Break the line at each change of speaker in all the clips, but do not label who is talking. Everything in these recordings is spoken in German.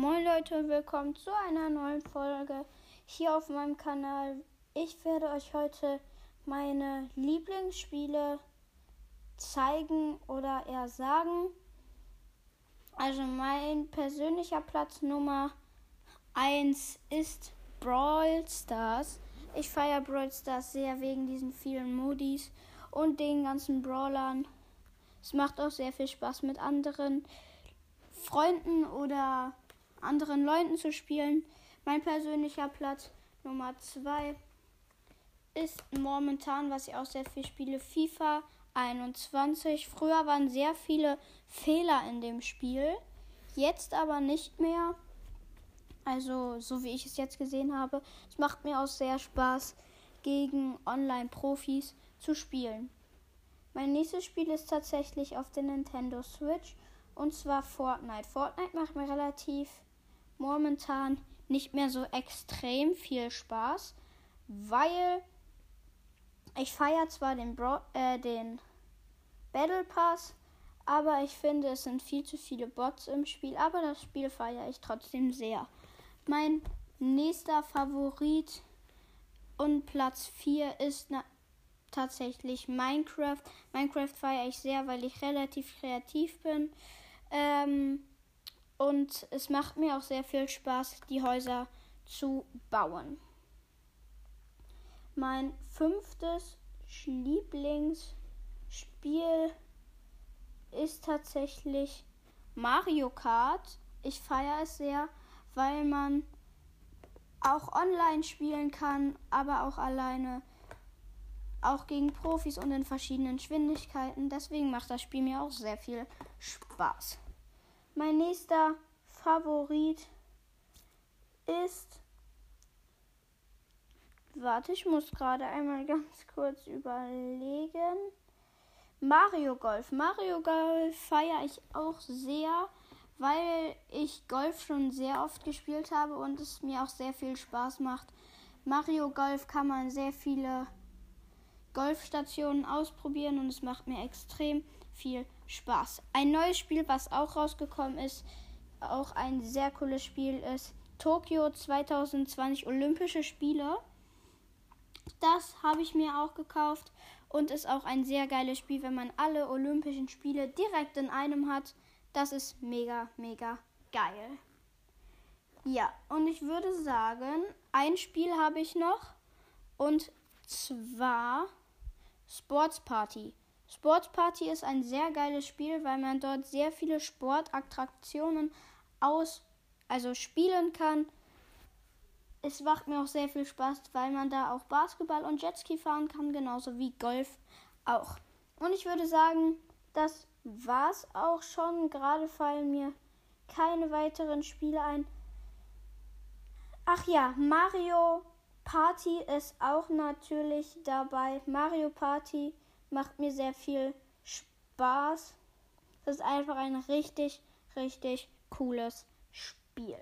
Moin Leute, willkommen zu einer neuen Folge hier auf meinem Kanal. Ich werde euch heute meine Lieblingsspiele zeigen oder eher sagen. Also mein persönlicher Platz Nummer 1 ist Brawl Stars. Ich feiere Brawl Stars sehr wegen diesen vielen Modis und den ganzen Brawlern. Es macht auch sehr viel Spaß mit anderen Freunden oder anderen Leuten zu spielen. Mein persönlicher Platz Nummer 2 ist momentan, was ich auch sehr viel spiele, FIFA 21. Früher waren sehr viele Fehler in dem Spiel, jetzt aber nicht mehr. Also, so wie ich es jetzt gesehen habe, es macht mir auch sehr Spaß, gegen Online-Profis zu spielen. Mein nächstes Spiel ist tatsächlich auf der Nintendo Switch und zwar Fortnite. Fortnite macht mir relativ momentan nicht mehr so extrem viel Spaß, weil ich feiere zwar den, Bro äh, den Battle Pass, aber ich finde, es sind viel zu viele Bots im Spiel. Aber das Spiel feiere ich trotzdem sehr. Mein nächster Favorit und Platz 4 ist tatsächlich Minecraft. Minecraft feiere ich sehr, weil ich relativ kreativ bin. Ähm, und es macht mir auch sehr viel Spaß, die Häuser zu bauen. Mein fünftes Lieblingsspiel ist tatsächlich Mario Kart. Ich feiere es sehr, weil man auch online spielen kann, aber auch alleine, auch gegen Profis und in verschiedenen Geschwindigkeiten. Deswegen macht das Spiel mir auch sehr viel Spaß. Mein nächster Favorit ist. Warte, ich muss gerade einmal ganz kurz überlegen. Mario Golf. Mario Golf feiere ich auch sehr, weil ich Golf schon sehr oft gespielt habe und es mir auch sehr viel Spaß macht. Mario Golf kann man sehr viele Golfstationen ausprobieren und es macht mir extrem viel Spaß. Ein neues Spiel, was auch rausgekommen ist, auch ein sehr cooles Spiel ist Tokio 2020 Olympische Spiele. Das habe ich mir auch gekauft und ist auch ein sehr geiles Spiel, wenn man alle Olympischen Spiele direkt in einem hat. Das ist mega, mega geil. Ja, und ich würde sagen, ein Spiel habe ich noch und zwar Sports Party. Sports Party ist ein sehr geiles Spiel, weil man dort sehr viele Sportattraktionen aus, also spielen kann. Es macht mir auch sehr viel Spaß, weil man da auch Basketball und Jetski fahren kann, genauso wie Golf auch. Und ich würde sagen, das war's auch schon. Gerade fallen mir keine weiteren Spiele ein. Ach ja, Mario Party ist auch natürlich dabei. Mario Party macht mir sehr viel Spaß. Das ist einfach ein richtig, richtig cooles Spiel.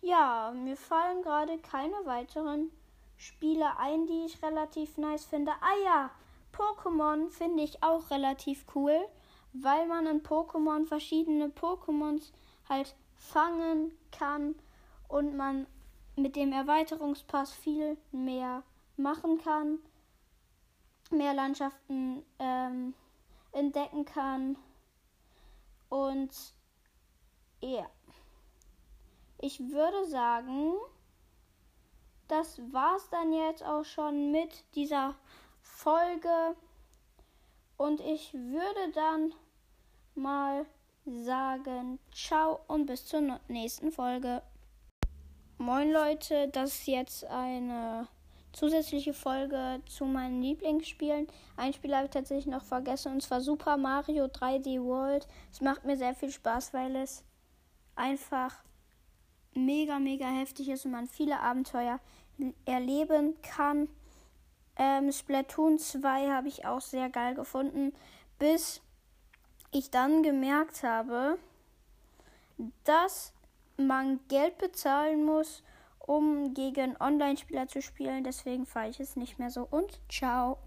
Ja, mir fallen gerade keine weiteren Spiele ein, die ich relativ nice finde. Ah ja, Pokémon finde ich auch relativ cool, weil man in Pokémon verschiedene Pokémons halt fangen kann und man mit dem Erweiterungspass viel mehr machen kann mehr Landschaften ähm, entdecken kann. Und ja, ich würde sagen, das war's dann jetzt auch schon mit dieser Folge. Und ich würde dann mal sagen, ciao und bis zur nächsten Folge. Moin Leute, das ist jetzt eine zusätzliche Folge zu meinen Lieblingsspielen. Ein Spiel habe ich tatsächlich noch vergessen und zwar Super Mario 3D World. Es macht mir sehr viel Spaß, weil es einfach mega, mega heftig ist und man viele Abenteuer erleben kann. Ähm, Splatoon 2 habe ich auch sehr geil gefunden, bis ich dann gemerkt habe, dass man Geld bezahlen muss, um gegen Online-Spieler zu spielen. Deswegen fahre ich es nicht mehr so. Und ciao.